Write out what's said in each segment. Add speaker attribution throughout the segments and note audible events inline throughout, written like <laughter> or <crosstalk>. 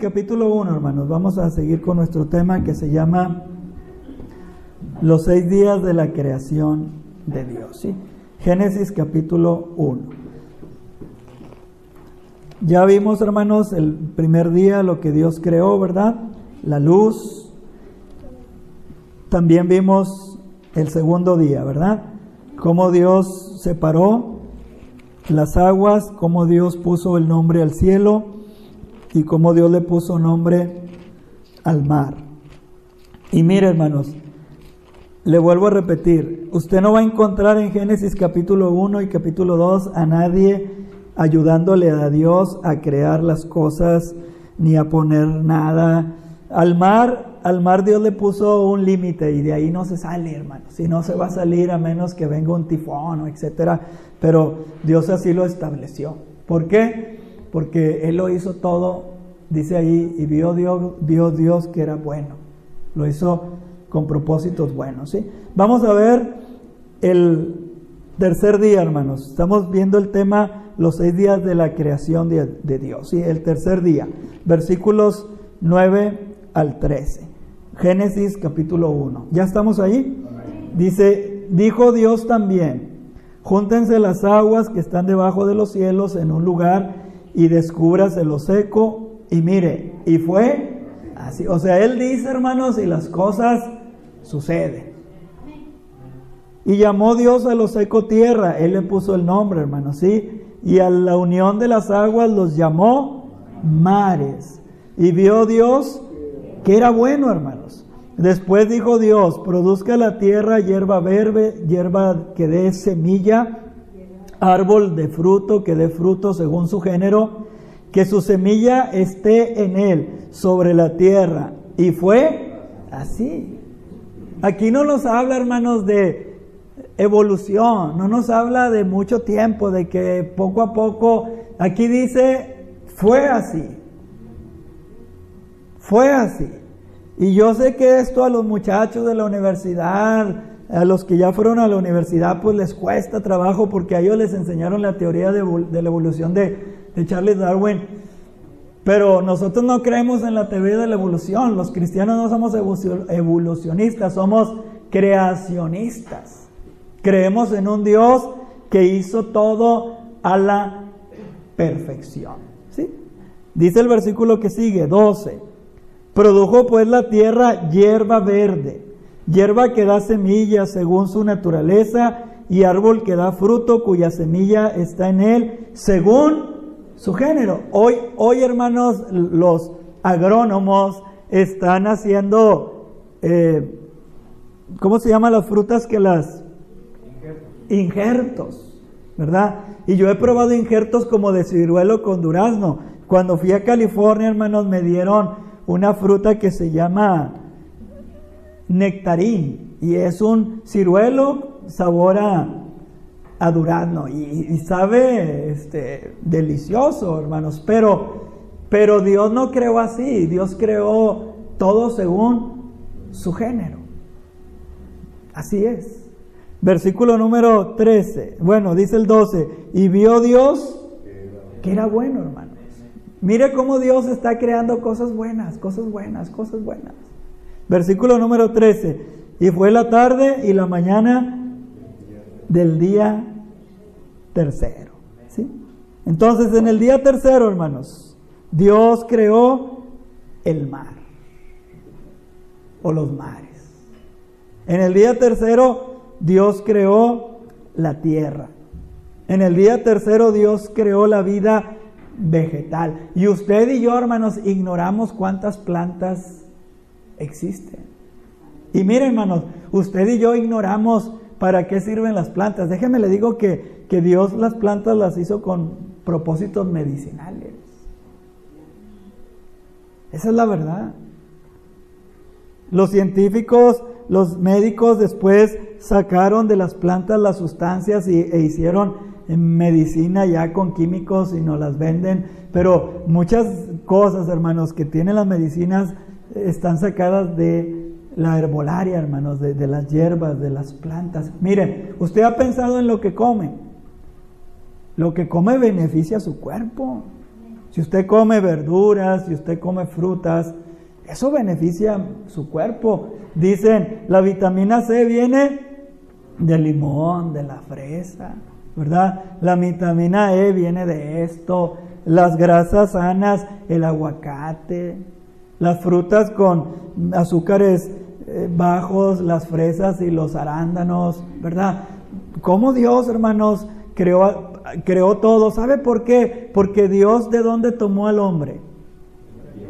Speaker 1: capítulo 1, hermanos, vamos a seguir con nuestro tema que se llama los seis días de la creación de Dios. Génesis capítulo 1. Ya vimos, hermanos, el primer día lo que Dios creó, ¿verdad? La luz. También vimos el segundo día, ¿verdad? Cómo Dios separó las aguas, cómo Dios puso el nombre al cielo y cómo Dios le puso nombre al mar. Y mire, hermanos, le vuelvo a repetir, usted no va a encontrar en Génesis capítulo 1 y capítulo 2 a nadie ayudándole a Dios a crear las cosas ni a poner nada. Al mar, al mar Dios le puso un límite y de ahí no se sale, hermano. Si no se va a salir a menos que venga un tifón etcétera. Pero Dios así lo estableció. ¿Por qué? Porque Él lo hizo todo, dice ahí, y vio Dios, vio Dios que era bueno. Lo hizo con propósitos buenos. ¿sí? Vamos a ver el tercer día, hermanos. Estamos viendo el tema, los seis días de la creación de, Dios. ¿sí? El tercer día, versículos 9 al 13. Génesis capítulo 1. ¿Ya estamos ahí? Dice, dijo Dios también, júntense las aguas que están debajo de los cielos en un lugar y descúbrase lo seco. Y mire, y fue así. O sea, Él dice, hermanos, y las cosas sucede. Y llamó Dios a lo seco tierra, Él le puso el nombre, hermano, ¿sí? Y a la unión de las aguas los llamó mares. Y vio Dios que era bueno, hermanos. Después dijo Dios, produzca la tierra hierba verde, hierba que dé semilla, árbol de fruto que dé fruto según su género, que su semilla esté en él, sobre la tierra. Y fue así. Aquí no nos habla, hermanos, de evolución, no nos habla de mucho tiempo, de que poco a poco, aquí dice, fue así. Fue así. Y yo sé que esto a los muchachos de la universidad, a los que ya fueron a la universidad, pues les cuesta trabajo porque a ellos les enseñaron la teoría de, la evolución de, de Charles Darwin. Pero nosotros no creemos en la teoría de la evolución. Los cristianos no somos evolucionistas, somos creacionistas. Creemos en un Dios que hizo todo a la perfección. ¿sí? Dice el versículo que sigue, 12. Produjo pues la tierra hierba verde, hierba que da semillas según su naturaleza y árbol que da fruto cuya semilla está en él según su género. Hoy, hoy hermanos, los agrónomos están haciendo, eh, ¿cómo se llaman las frutas que las? Injertos. injertos, ¿verdad? Y yo he probado injertos como de ciruelo con durazno. Cuando fui a California, hermanos, me dieron una fruta que se llama nectarín y es un ciruelo sabor a, durazno y, sabe este, delicioso, hermanos, pero, pero Dios no creó así, Dios creó todo según su género. Así es. Versículo número 13, bueno, dice el 12, y vio Dios que era bueno, hermanos. Mire cómo Dios está creando cosas buenas, cosas buenas, cosas buenas. Versículo número 13, y fue la tarde y la mañana del día tercero. ¿sí? Entonces, en el día tercero, hermanos, Dios creó el mar o los mares. En el día tercero, Dios creó la tierra. En el día tercero, Dios creó la vida vegetal. Y usted y yo, hermanos, ignoramos cuántas plantas existen. Y miren, hermanos, usted y yo ignoramos para qué sirven las plantas. Déjeme le digo que que Dios las plantas las hizo con propósitos medicinales. Esa es la verdad. Los científicos, los médicos después sacaron de las plantas las sustancias y, e hicieron medicina ya con químicos y nos las venden. Pero muchas cosas, hermanos, que tienen las medicinas están sacadas de la herbolaria, hermanos, de, las hierbas, de las plantas. Miren, usted ha pensado en lo que come. Lo que come beneficia su cuerpo. Si usted come verduras, si usted come frutas, eso beneficia su cuerpo. Dicen, la vitamina C viene del limón, de la fresa, ¿verdad? La vitamina E viene de esto, las grasas sanas, el aguacate, las frutas con azúcares eh, bajos, las fresas y los arándanos, ¿verdad? ¿Cómo Dios, hermanos, creó, creó todo? ¿Sabe por qué? Porque Dios de dónde tomó al hombre?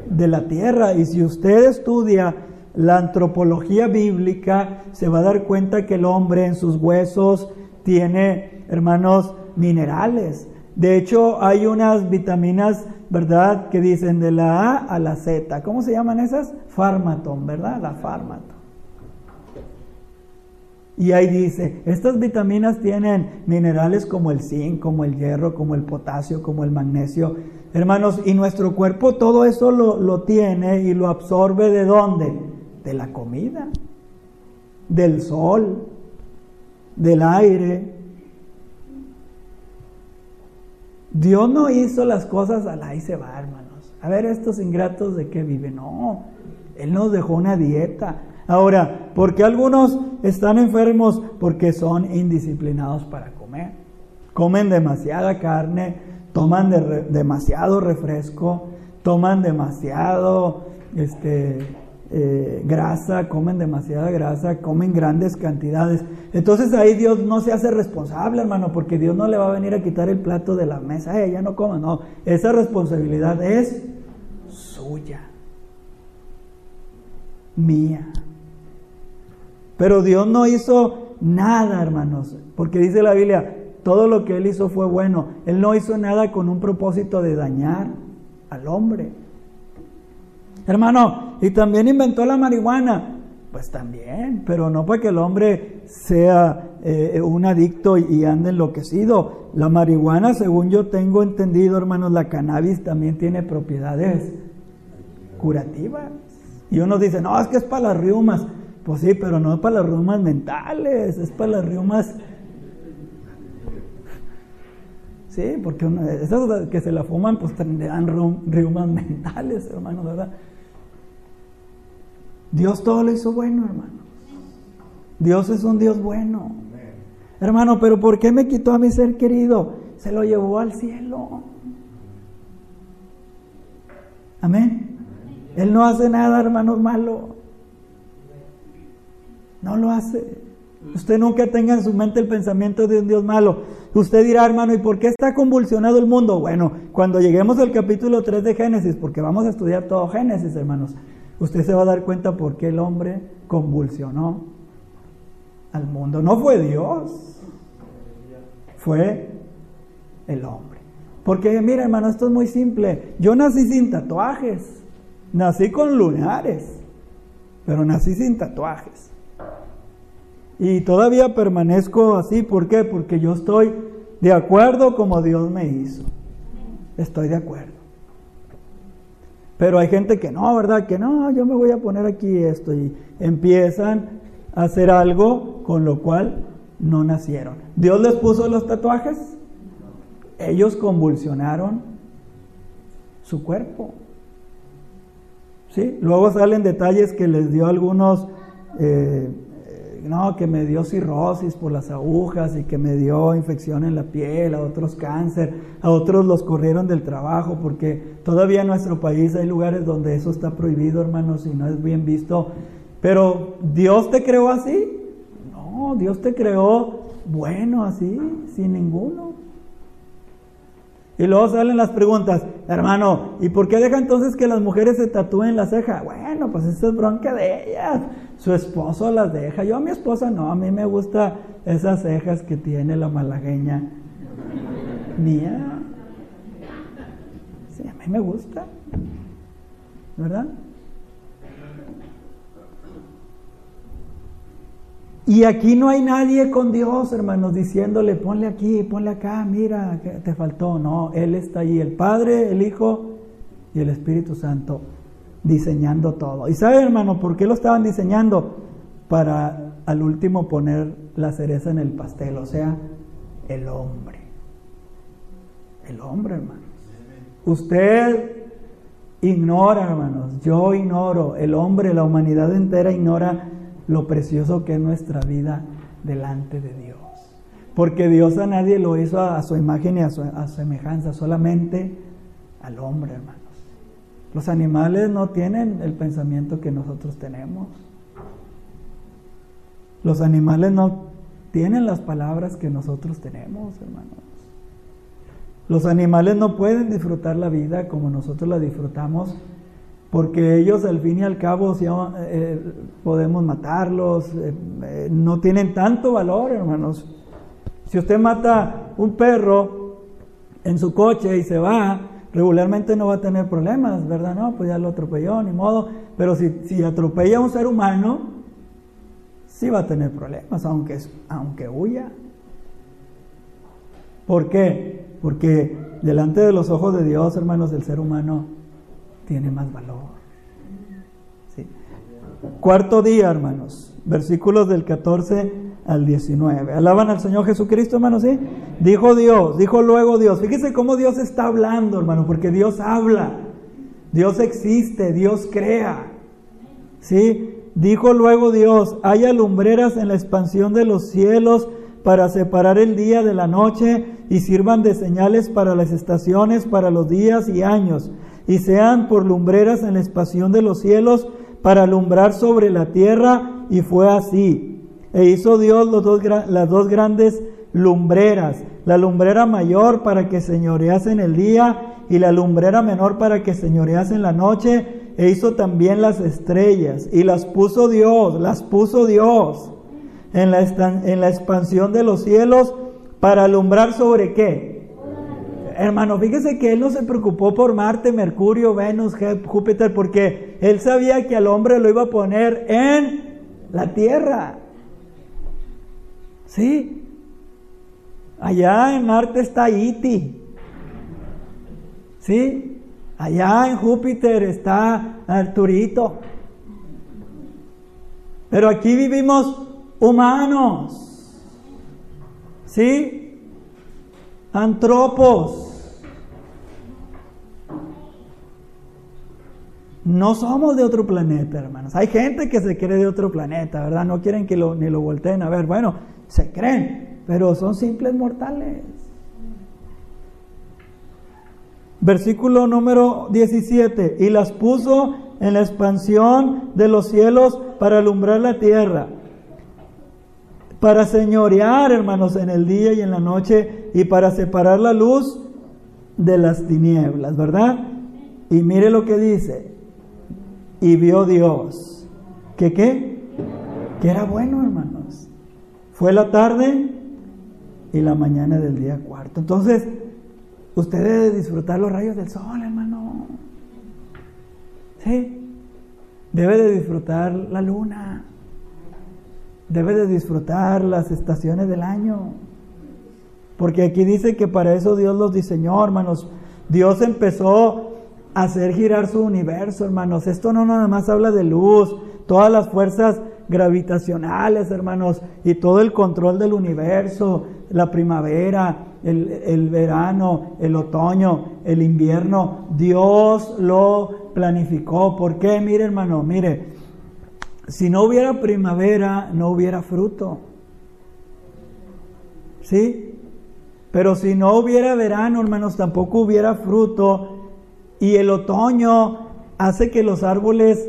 Speaker 1: De la tierra. Y si usted estudia la antropología bíblica, se va a dar cuenta que el hombre en sus huesos tiene, hermanos, minerales. De hecho, hay unas vitaminas, ¿verdad?, que dicen de la A a la Z. ¿Cómo se llaman esas? Farmaton, ¿verdad? La farmaton. Y ahí dice, estas vitaminas tienen minerales como el zinc, como el hierro, como el potasio, como el magnesio. Hermanos, y nuestro cuerpo todo eso lo, lo tiene y lo absorbe de dónde? De la comida, del sol, del aire, Dios no hizo las cosas al ahí se va, hermanos. A ver, estos ingratos de qué viven. No, Él nos dejó una dieta. Ahora, ¿por qué algunos están enfermos? Porque son indisciplinados para comer. Comen demasiada carne, toman demasiado refresco, toman demasiado este, eh, grasa, comen demasiada grasa, comen grandes cantidades. Entonces ahí Dios no se hace responsable, hermano, porque Dios no le va a venir a quitar el plato de la mesa, ella no coma, no, esa responsabilidad es suya, mía. Pero Dios no hizo nada, hermanos, porque dice la Biblia, todo lo que Él hizo fue bueno. Él no hizo nada con un propósito de dañar al hombre. Hermano, y también inventó la marihuana. Pues también, pero no para que el hombre sea eh, un adicto y, ande enloquecido. La marihuana, según yo tengo entendido, hermanos, la cannabis también tiene propiedades curativas. Y uno dice, no, es que es para las riumas. Pues sí, pero no es para las riumas mentales, es para las riumas Sí, porque esas que se la fuman, pues tendrán riumas <laughs> mentales, hermanos, ¿verdad? Dios todo lo hizo bueno, hermano. Dios es un Dios bueno. Hermano, pero ¿por qué me quitó a mi ser querido? Se lo llevó al cielo. Amén. Él no hace nada, hermano, malo. No lo hace. Usted nunca tenga en su mente el pensamiento de un Dios malo. Usted dirá, hermano, ¿y por qué está convulsionado el mundo? Bueno, cuando lleguemos al capítulo 3 de Génesis, porque vamos a estudiar todo Génesis, hermanos, usted se va a dar cuenta por qué el hombre convulsionó al mundo. No fue Dios, fue el hombre. Porque mira hermano, esto es muy simple. Yo nací sin tatuajes, nací con lunares, pero nací sin tatuajes. Y todavía permanezco así, ¿por qué? Porque yo estoy de acuerdo como Dios me hizo. Estoy de acuerdo. Pero hay gente que no, ¿verdad? Que no, yo me voy a poner aquí esto y empiezan a hacer algo con lo cual no nacieron. Dios les puso los tatuajes, ellos convulsionaron su cuerpo. ¿Sí? Luego salen detalles que les dio algunos eh, no, que me dio cirrosis por las agujas y que me dio infección en la piel, a otros cáncer, a otros los corrieron del trabajo, porque todavía en nuestro país hay lugares donde eso está prohibido, hermanos, y no es bien visto. Pero Dios te creó así. No, Dios te creó bueno así, sin ninguno. Y luego salen las preguntas, hermano, ¿y por qué deja entonces que las mujeres se tatúen la ceja? Bueno, pues eso es bronca de ellas. Su esposo las deja. Yo a mi esposa no, a mí me gusta esas cejas que tiene la malagueña mía. Sí, a mí me gusta. ¿Verdad? Y aquí no hay nadie con Dios, hermanos, diciéndole, ponle aquí, ponle acá, mira, te faltó. No, Él está ahí, el Padre, el Hijo y el Espíritu Santo, diseñando todo. ¿Y sabe, hermano, por qué lo estaban diseñando? Para al último poner la cereza en el pastel, o sea, el hombre. El hombre, hermanos. Usted ignora, hermanos, yo ignoro, el hombre, la humanidad entera ignora lo precioso que es nuestra vida delante de Dios. Porque Dios a nadie lo hizo a, su imagen y a su semejanza, solamente al hombre, hermanos. Los animales no tienen el pensamiento que nosotros tenemos. Los animales no tienen las palabras que nosotros tenemos, hermanos. Los animales no pueden disfrutar la vida como nosotros la disfrutamos, porque ellos al fin y al cabo eh, podemos matarlos, eh, eh, no tienen tanto valor, hermanos. Si usted mata un perro en su coche y se va, regularmente no va a tener problemas, ¿verdad? No, pues ya lo atropelló, ni modo. Pero si, si atropella a un ser humano, sí va a tener problemas, aunque, aunque huya. ¿Por qué? Porque delante de los ojos de Dios, hermanos, el ser humano tiene más valor. Cuarto día, hermanos, versículos del 14 al 19. Alaban al Señor Jesucristo, hermanos, ¿sí? Dijo Dios, dijo luego Dios. Fíjese cómo Dios está hablando, hermano, porque Dios habla. Dios existe, Dios crea. ¿Sí? Dijo luego Dios, haya lumbreras en la expansión de los cielos para separar el día de la noche y sirvan de señales para las estaciones, para los días y años, y sean por lumbreras en la expansión de los cielos para alumbrar sobre la tierra, y fue así. E hizo Dios los dos, las dos grandes lumbreras, la lumbrera mayor para que señorease en el día y la lumbrera menor para que señorease en la noche, e hizo también las estrellas, y las puso Dios, las puso Dios en la, en la expansión de los cielos para alumbrar sobre qué. Hermano, fíjese que él no se preocupó por Marte, Mercurio, Venus, Júpiter, porque él sabía que al hombre lo iba a poner en la tierra. ¿Sí? Allá en Marte está Iti. ¿Sí? Allá en Júpiter está Arturito. Pero aquí vivimos humanos, ¿sí? Antropos. No somos de otro planeta, hermanos. Hay gente que se cree de otro planeta, ¿verdad? No quieren que lo, ni lo volteen a ver. Bueno, se creen, pero son simples mortales. Versículo número 17. Y las puso en la expansión de los cielos para alumbrar la tierra para señorear, hermanos, en el día y en la noche y para separar la luz de las tinieblas, ¿verdad? Y mire lo que dice. Y vio Dios. ¿Que qué? Que era bueno, hermanos. Fue la tarde y la mañana del día cuarto. Entonces, usted debe disfrutar los rayos del sol, hermano. ¿Sí? Debe de disfrutar la luna debe de disfrutar las estaciones del año. Porque aquí dice que para eso Dios los diseñó, hermanos. Dios empezó a hacer girar su universo, hermanos. Esto no nada más habla de luz, todas las fuerzas gravitacionales, hermanos, y todo el control del universo, la primavera, el, el, verano, el otoño, el invierno, Dios lo planificó. ¿Por qué? Mire, hermano, mire, si no hubiera primavera, no hubiera fruto. ¿Sí? Pero si no hubiera verano, hermanos, tampoco hubiera fruto. Y el otoño hace que los árboles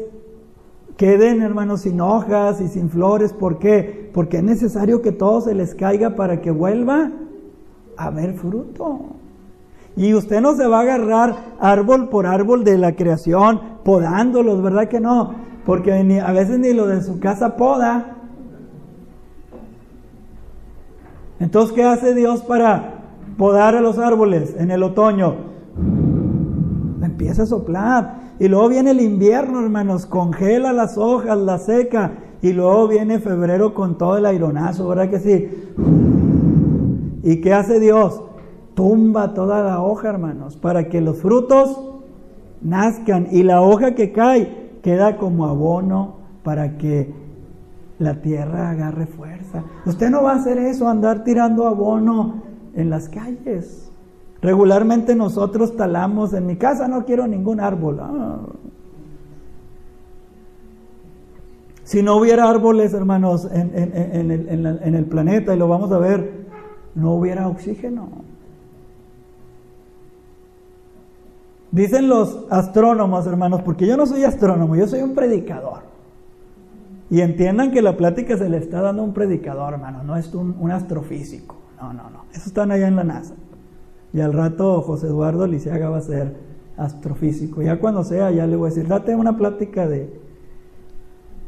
Speaker 1: queden, hermanos, sin hojas y sin flores. ¿Por qué? Porque es necesario que todo se les caiga para que vuelva a haber fruto. Y usted no se va a agarrar árbol por árbol de la creación, podándolos, ¿verdad que no? porque a veces ni lo de su casa poda. Entonces, ¿qué hace Dios para podar a los árboles en el otoño? Empieza a soplar. Y luego viene el invierno, hermanos, congela las hojas, la seca. Y luego viene febrero con todo el aironazo, ¿verdad que sí? ¿Y qué hace Dios? Tumba toda la hoja, hermanos, para que los frutos nazcan. Y la hoja que cae queda como abono para que la tierra agarre fuerza. Usted no va a hacer eso, andar tirando abono en las calles. Regularmente nosotros talamos, en mi casa no quiero ningún árbol. Ah. Si no hubiera árboles, hermanos, en, en el planeta, y lo vamos a ver, no hubiera oxígeno. Dicen los astrónomos, hermanos, porque yo no soy astrónomo, yo soy un predicador. Y entiendan que la plática se le está dando a un predicador, hermano, no es un, astrofísico. No, no, no. Eso están allá en la NASA. Y al rato José Eduardo Lisiaga va a ser astrofísico. Ya cuando sea, ya le voy a decir, date una plática de,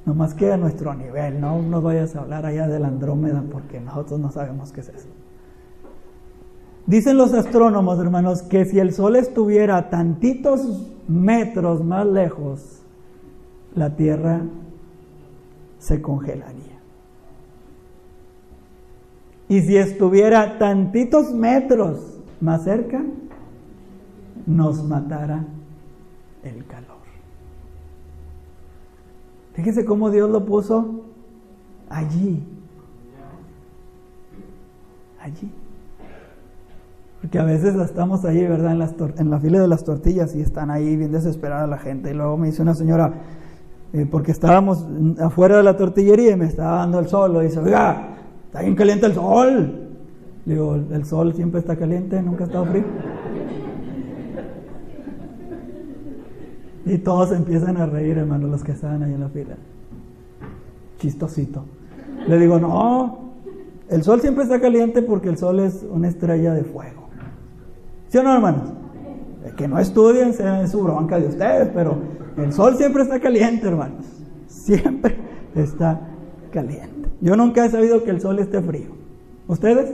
Speaker 1: nomás que a nuestro nivel, no nos vayas a hablar allá de la Andrómeda porque nosotros no sabemos qué es eso. Dicen los astrónomos, hermanos, que si el Sol estuviera tantitos metros más lejos, la Tierra se congelaría. Y si estuviera tantitos metros más cerca, nos matara el calor. Fíjese cómo Dios lo puso allí. Allí. Porque a veces estamos ahí, ¿verdad? En, las en la fila de las tortillas y están ahí bien desesperada la gente. Y luego me dice una señora, eh, porque estábamos afuera de la tortillería y me estaba dando el sol, y dice, oiga, está bien caliente el sol. Le digo, el sol siempre está caliente, nunca ha estado frío. Y todos empiezan a reír, hermano, los que estaban ahí en la fila. Chistosito. Le digo, no, el sol siempre está caliente porque el sol es una estrella de fuego. ¿Sí o no, hermanos? Que no estudien, sea su bronca de ustedes, pero el sol siempre está caliente, hermanos. Siempre está caliente. Yo nunca he sabido que el sol esté frío. ¿Ustedes?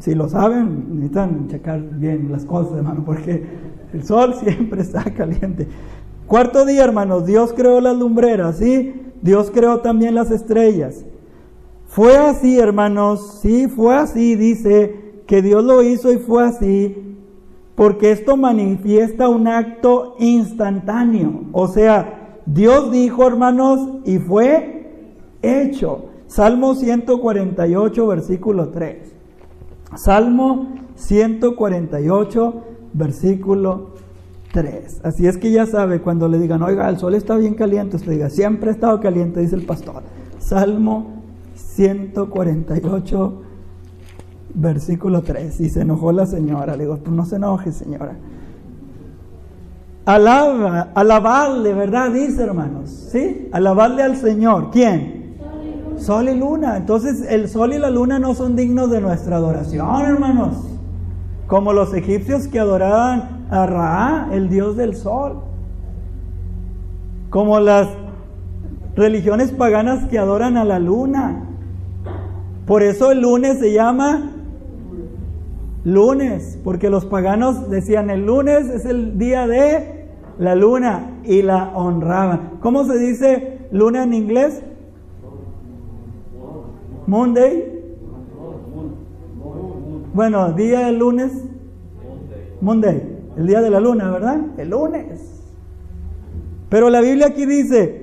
Speaker 1: Si lo saben, necesitan checar bien las cosas, hermano, porque el sol <laughs> siempre está caliente. Cuarto día, hermanos, Dios creó las lumbreras, ¿sí? Dios creó también las estrellas. Fue así, hermanos, sí, fue así, dice que Dios lo hizo y fue así, porque esto manifiesta un acto instantáneo. O sea, Dios dijo, hermanos, y fue hecho. Salmo 148, versículo 3. Salmo 148, versículo 3. Así es que ya sabe, cuando le digan, oiga, el sol está bien caliente, usted diga, siempre ha estado caliente, dice el pastor. Salmo 148, versículo 3. Y se enojó la señora. Le digo, pues no se enoje, señora. Alaba, alabarle, ¿verdad? Dice, hermanos. ¿Sí? Alabarle al Señor. ¿Quién? Sol y luna. Entonces, el sol y la luna no son dignos de nuestra adoración, hermanos. Como los egipcios que adoraban a Ra, el dios del sol. Como las religiones paganas que adoran a la luna. Por eso el lunes se llama lunes, porque los paganos decían el lunes es el día de la luna y la honraban. ¿Cómo se dice luna en inglés? Monday. Bueno, día del lunes. Monday, el día de la luna, ¿verdad? El lunes. Pero la Biblia aquí dice,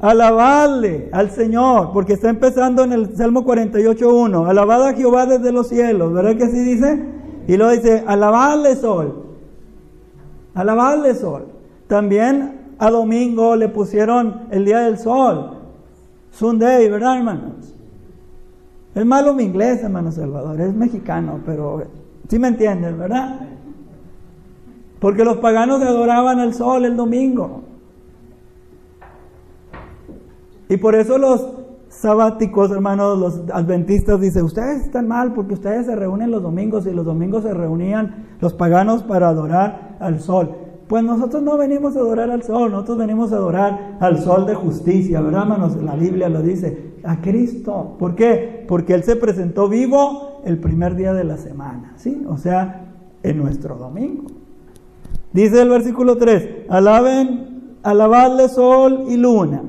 Speaker 1: Alabarle al Señor, porque está empezando en el Salmo 48.1. Alabad a Jehová desde los cielos, ¿verdad que así dice? Y luego dice, alabarle sol. Alabarle sol. También a domingo le pusieron el día del sol. Sunday, ¿verdad, hermanos? Es malo mi inglés, hermano Salvador, es mexicano, pero sí me entienden, ¿verdad? Porque los paganos adoraban al sol el domingo. Y por eso los sabáticos, hermanos, los adventistas dicen, ustedes están mal porque ustedes se reúnen los domingos y los domingos se reunían los paganos para adorar al sol. Pues nosotros no venimos a adorar al sol, nosotros venimos a adorar al sol de justicia, ¿verdad, hermanos? La Biblia lo dice, a Cristo. ¿Por qué? Porque Él se presentó vivo el primer día de la semana, ¿sí? O sea, en nuestro domingo. Dice el versículo 3, alaben, alabadle sol y luna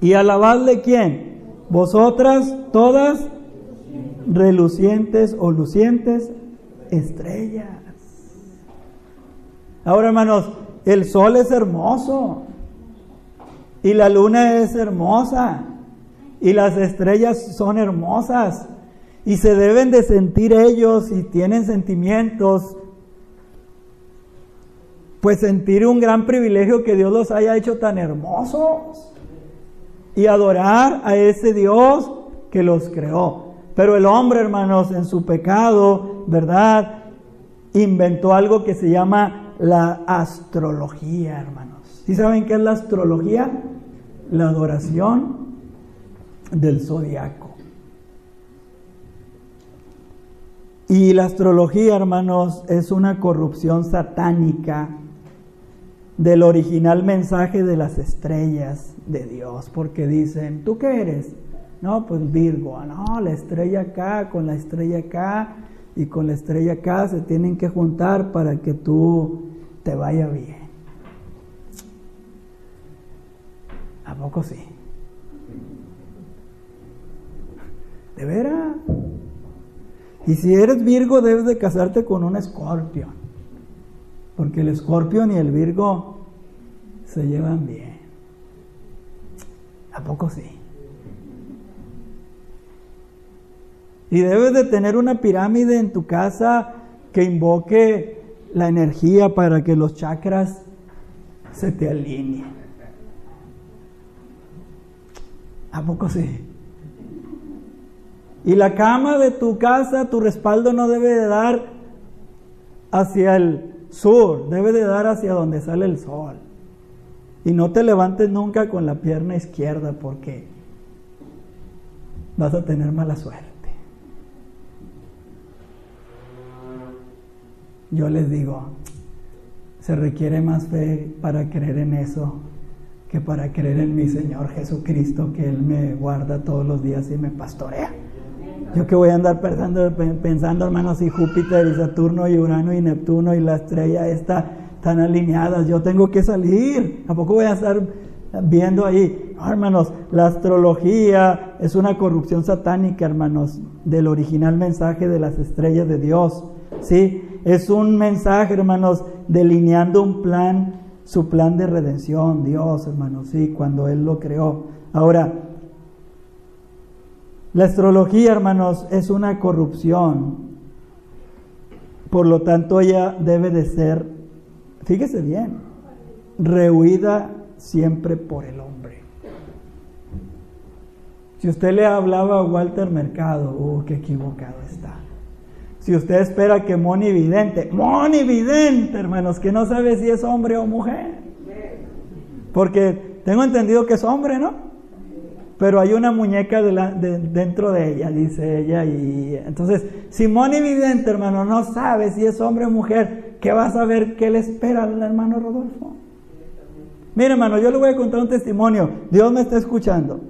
Speaker 1: ¿Y alabadle quién? Vosotras todas relucientes o lucientes estrellas. Ahora hermanos, el sol es hermoso y la luna es hermosa y las estrellas son hermosas Y se deben de sentir ellos y tienen sentimientos, pues sentir un gran privilegio que Dios los haya hecho tan hermosos y adorar a ese Dios que los creó. Pero el hombre, hermanos, en su pecado, ¿verdad? Inventó algo que se llama la astrología, hermanos. ¿Sí saben qué es la astrología? La adoración del zodiaco. Y la astrología, hermanos, es una corrupción satánica del original mensaje de las estrellas de Dios, porque dicen, ¿tú qué eres? No, pues Virgo, no, la estrella acá con la estrella acá y con la estrella acá se tienen que juntar para que tú te vaya bien. ¿A poco sí? ¿De veras? Y si eres Virgo debes de casarte con un escorpio. Porque el escorpión y el Virgo se llevan bien. ¿A poco sí? Y debes de tener una pirámide en tu casa que invoque la energía para que los chakras se te alineen. ¿A poco sí? Y la cama de tu casa, tu respaldo no debe de dar hacia el sur, debe de dar hacia donde sale el sol. Y no te levantes nunca con la pierna izquierda porque vas a tener mala suerte. Yo les digo, se requiere más fe para creer en eso que para creer en mi Señor Jesucristo, que Él me guarda todos los días y me pastorea. Yo que voy a andar pensando, pensando, hermanos, si Júpiter y Saturno y Urano y Neptuno y la estrella está tan alineadas, yo tengo que salir. ¿A poco voy a estar viendo ahí? hermanos, la astrología es una corrupción satánica, hermanos, del original mensaje de las estrellas de Dios. ¿Sí? Es un mensaje, hermanos, delineando un plan, su plan de redención, Dios, hermanos, sí, cuando Él lo creó. Ahora, la astrología, hermanos, es una corrupción. Por lo tanto, ella debe de ser, fíjese bien, rehuida siempre por el hombre. Si usted le hablaba a Walter Mercado, oh, qué equivocado está. Si usted espera que Moni Vidente, Moni Vidente, hermanos, que no sabe si es hombre o mujer. Porque tengo entendido que es hombre, ¿no? Pero hay una muñeca dentro de ella, dice ella. Y entonces, Simón Evidente, hermano, no sabe si es hombre o mujer, ¿qué va a saber qué le espera al hermano Rodolfo? Mire, hermano, yo le voy a contar un testimonio. Dios me está escuchando.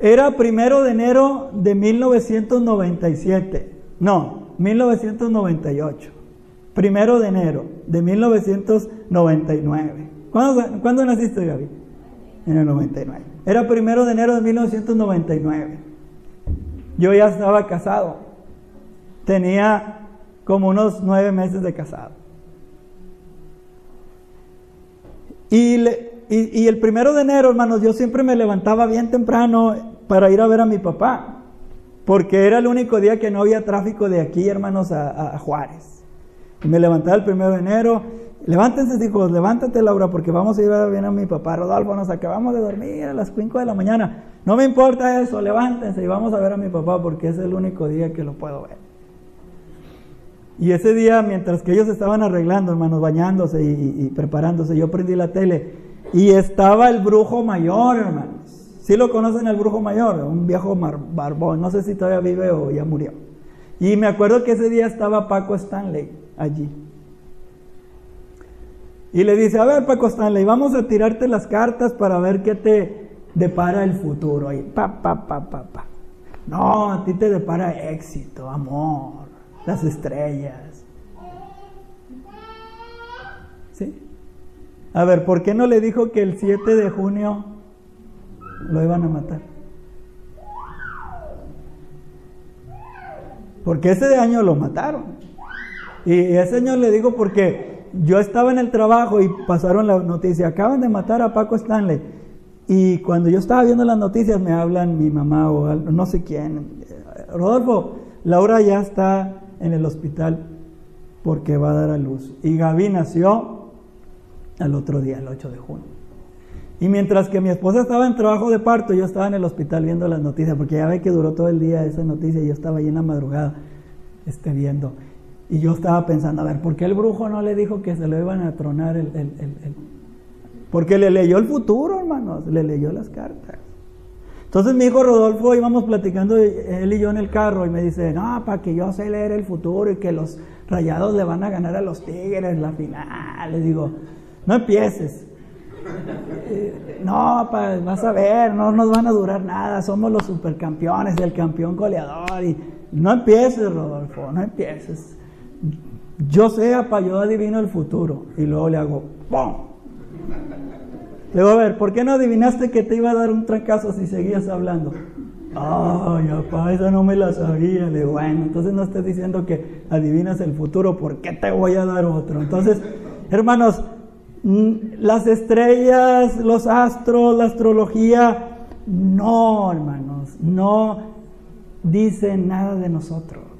Speaker 1: Era primero de enero de 1997. No, 1998. Primero de enero de 1999. ¿Cuándo, ¿cuándo naciste, Gaby? En el 99. Era primero de enero de 1999. Yo ya estaba casado. Tenía como unos nueve meses de casado. Y, y, el primero de enero, hermanos, yo siempre me levantaba bien temprano para ir a ver a mi papá. Porque era el único día que no había tráfico de aquí, hermanos, a, a Juárez. Me levantaba el primero de enero Levántense, hijos, levántate, Laura, porque vamos a ir a ver a mi papá. Rodolfo, nos acabamos de dormir a las 5 de la mañana. No me importa eso, levántense y vamos a ver a mi papá porque es el único día que lo puedo ver. Y ese día, mientras que ellos estaban arreglando, hermanos, bañándose y, preparándose, yo prendí la tele y estaba el brujo mayor, hermanos. ¿Sí lo conocen el brujo mayor? Un viejo barbón, no sé si todavía vive o ya murió. Y me acuerdo que ese día estaba Paco Stanley allí. Y le dice, a ver Paco Stanley, vamos a tirarte las cartas para ver qué te depara el futuro. Y pa, pa, pa, pa, pa. No, a ti te depara éxito, amor, las estrellas. ¿Sí? A ver, ¿por qué no le dijo que el 7 de junio lo iban a matar? Porque ese año lo mataron. Y ese año le digo porque yo estaba en el trabajo y pasaron la noticia, acaban de matar a Paco Stanley. Y cuando yo estaba viendo las noticias me hablan mi mamá o no sé quién. Rodolfo, Laura ya está en el hospital porque va a dar a luz. Y Gaby nació al otro día, el 8 de junio. Y mientras que mi esposa estaba en trabajo de parto, yo estaba en el hospital viendo las noticias, porque ya ve que duró todo el día esa noticia y yo estaba ahí en la madrugada este, viendo. Y yo estaba pensando, a ver, ¿por qué el brujo no le dijo que se lo iban a tronar el, el, el, Porque le leyó el futuro, hermanos, le leyó las cartas. Entonces mi hijo Rodolfo íbamos platicando él y yo en el carro y me dice, no, para que yo sé leer el futuro y que los rayados le van a ganar a los tigres la final. Le digo, no empieces. No, pa, vas a ver, no nos van a durar nada, somos los supercampeones, el campeón goleador. Y no empieces, Rodolfo, no empieces. Yo sé, pa, yo adivino el futuro. Y luego le hago, ¡pum! Le digo, a ver, ¿por qué no adivinaste que te iba a dar un trancazo si seguías hablando? Ay, papá, esa no me la sabía. Le digo, bueno, entonces no estés diciendo que adivinas el futuro, ¿por qué te voy a dar otro? Entonces, hermanos, mm, las estrellas, los astros, la astrología, no, hermanos, no dicen nada de nosotros.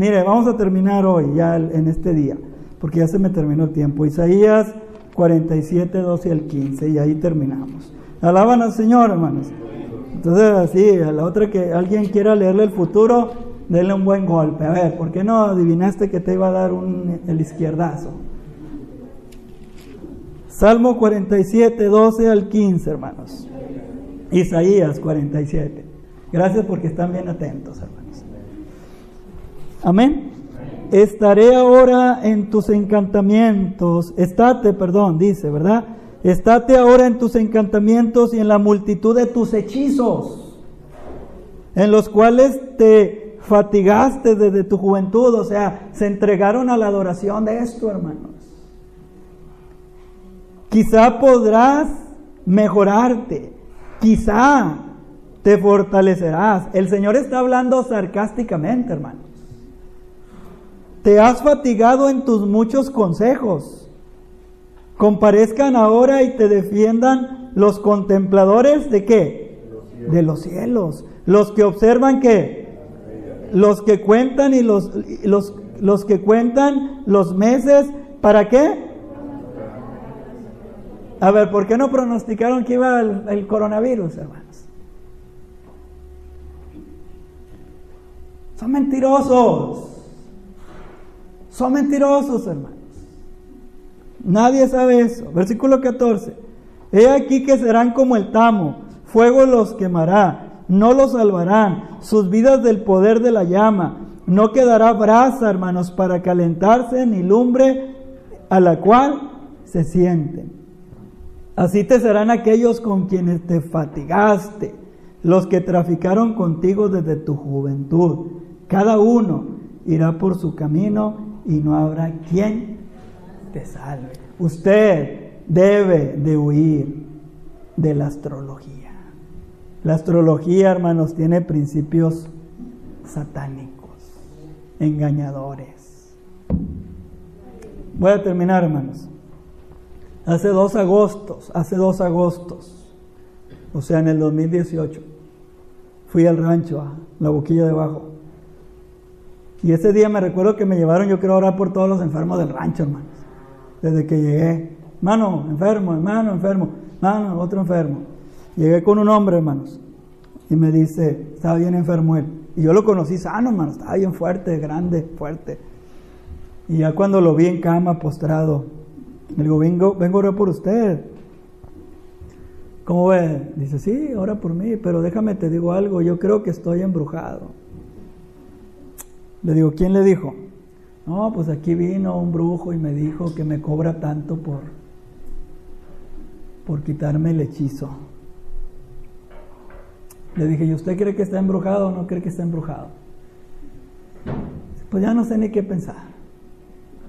Speaker 1: Mire, vamos a terminar hoy, ya en este día, porque ya se me terminó el tiempo. Isaías 47, 12 al 15, y ahí terminamos. Alaban al Señor, hermanos. Entonces, así, a la otra que alguien quiera leerle el futuro, denle un buen golpe. A ver, ¿por qué no adivinaste que te iba a dar un, el izquierdazo? Salmo 47, 12 al 15, hermanos. Isaías 47. Gracias porque están bien atentos, hermanos. Amén. Estaré ahora en tus encantamientos. Estate, perdón, dice, ¿verdad? Estate ahora en tus encantamientos y en la multitud de tus hechizos, en los cuales te fatigaste desde tu juventud, o sea, se entregaron a la adoración de esto, hermanos. Quizá podrás mejorarte, quizá te fortalecerás. El Señor está hablando sarcásticamente, hermanos. Te has fatigado en tus muchos consejos. Comparezcan ahora y te defiendan los contempladores de qué? De los cielos. Los que observan qué? Los que cuentan y los, los, los que cuentan los meses. ¿Para qué? A ver, ¿por qué no pronosticaron que iba el, el coronavirus, hermanos? Son mentirosos. Son mentirosos, hermanos. Nadie sabe eso. Versículo 14. He aquí que serán como el tamo, fuego los quemará, no los salvarán, sus vidas del poder de la llama. No quedará brasa, hermanos, para calentarse, ni lumbre a la cual se sienten. Así te serán aquellos con quienes te fatigaste, los que traficaron contigo desde tu juventud. Cada uno irá por su camino y no habrá quien te salve. Usted debe de huir de la astrología. La astrología, hermanos, tiene principios satánicos, engañadores. Voy a terminar, hermanos. Hace dos agostos, hace dos agostos, o sea, en el 2018, fui al rancho, a la boquilla de abajo. Y ese día me recuerdo que me llevaron, yo quiero orar por todos los enfermos del rancho, hermanos. Desde que llegué. Hermano, enfermo, hermano, enfermo. Hermano, otro enfermo. Llegué con un hombre, hermanos. Y me dice, estaba bien enfermo él. Y yo lo conocí sano, hermano. Estaba bien fuerte, grande, fuerte. Y ya cuando lo vi en cama, postrado, le digo, vengo, vengo a orar por usted. ¿Cómo ve? Dice, sí, ora por mí, pero déjame te digo algo, yo creo que estoy embrujado. Le digo, ¿quién le dijo? No, pues aquí vino un brujo y me dijo que me cobra tanto por, por quitarme el hechizo. Le dije, ¿y usted cree que está embrujado o no cree que está embrujado? Pues ya no sé ni qué pensar.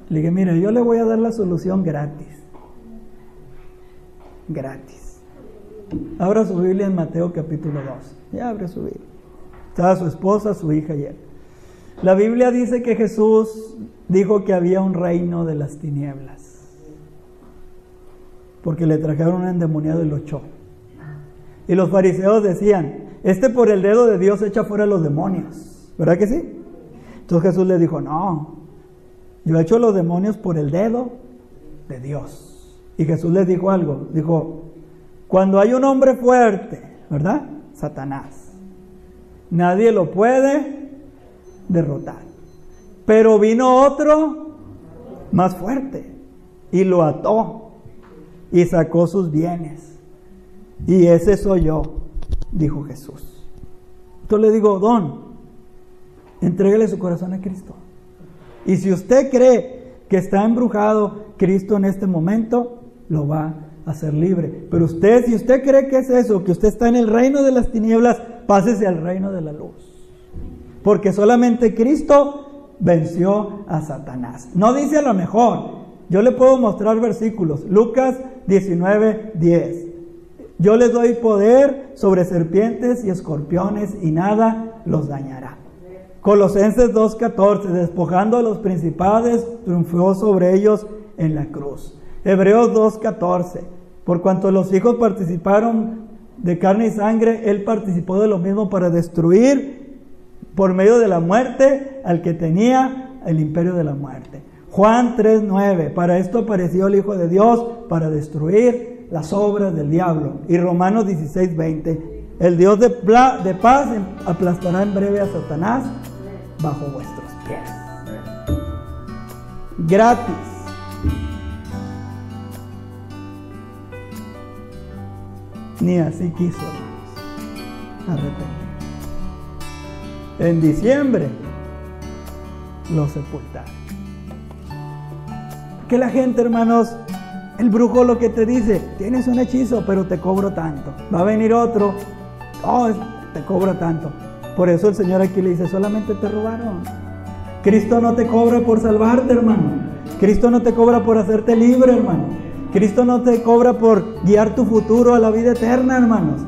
Speaker 1: Le dije, mire, yo le voy a dar la solución gratis. Gratis. Abra su Biblia en Mateo capítulo 2. Ya abre su Biblia. Estaba su esposa, su hija y él. La Biblia dice que Jesús dijo que había un reino de las tinieblas, porque le trajeron un endemoniado y lo echó. Y los fariseos decían, este por el dedo de Dios echa fuera a los demonios. ¿Verdad que sí? Entonces Jesús les dijo, no, yo he hecho los demonios por el dedo de Dios. Y Jesús les dijo algo, dijo, cuando hay un hombre fuerte, ¿verdad? Satanás, nadie lo puede derrotar. Pero vino otro más fuerte y lo ató y sacó sus bienes. Y ese soy yo, dijo Jesús. Entonces le digo, don, entréguele su corazón a Cristo. Y si usted cree que está embrujado Cristo en este momento, lo va a hacer libre. Pero usted, si usted cree que es eso, que usted está en el reino de las tinieblas, pásese al reino de la luz. Porque solamente Cristo venció a Satanás. No dice a lo mejor. Yo le puedo mostrar versículos. Lucas 19, 10. Yo les doy poder sobre serpientes y escorpiones y nada los dañará. Colosenses 2.14, despojando a los principales, triunfó sobre ellos en la cruz. Hebreos 2.14, por cuanto los hijos participaron de carne y sangre, él participó de lo mismo para destruir por medio de la muerte al que tenía el imperio de la muerte. Juan 3.9, para esto apareció el Hijo de Dios, para destruir las obras del diablo. Y Romanos 16.20, el Dios de, paz aplastará en breve a Satanás bajo vuestros pies. Gratis. Ni así quiso, hermanos, arrepentir. En diciembre lo sepultaron. Que la gente, hermanos, el brujo lo que te dice, tienes un hechizo, pero te cobro tanto. Va a venir otro, oh, te cobro tanto. Por eso el Señor aquí le dice, solamente te robaron. Cristo no te cobra por salvarte, hermano. Cristo no te cobra por hacerte libre, hermano. Cristo no te cobra por guiar tu futuro a la vida eterna, hermanos.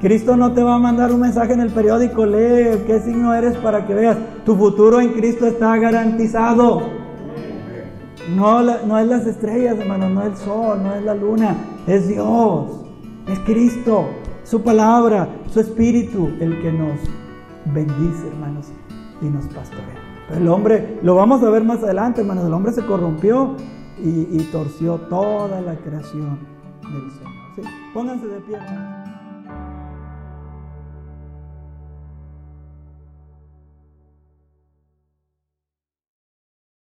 Speaker 1: Cristo no te va a mandar un mensaje en el periódico, lee qué signo eres para que veas. Tu futuro en Cristo está garantizado. No, es las estrellas, hermano, no es el sol, no es la luna, es Dios, es Cristo, su palabra, su espíritu, el que nos bendice, hermanos, y nos pastorea. el hombre, lo vamos a ver más adelante, hermanos, el hombre se corrompió y, torció toda la creación del Señor. Pónganse de pie, hermanos.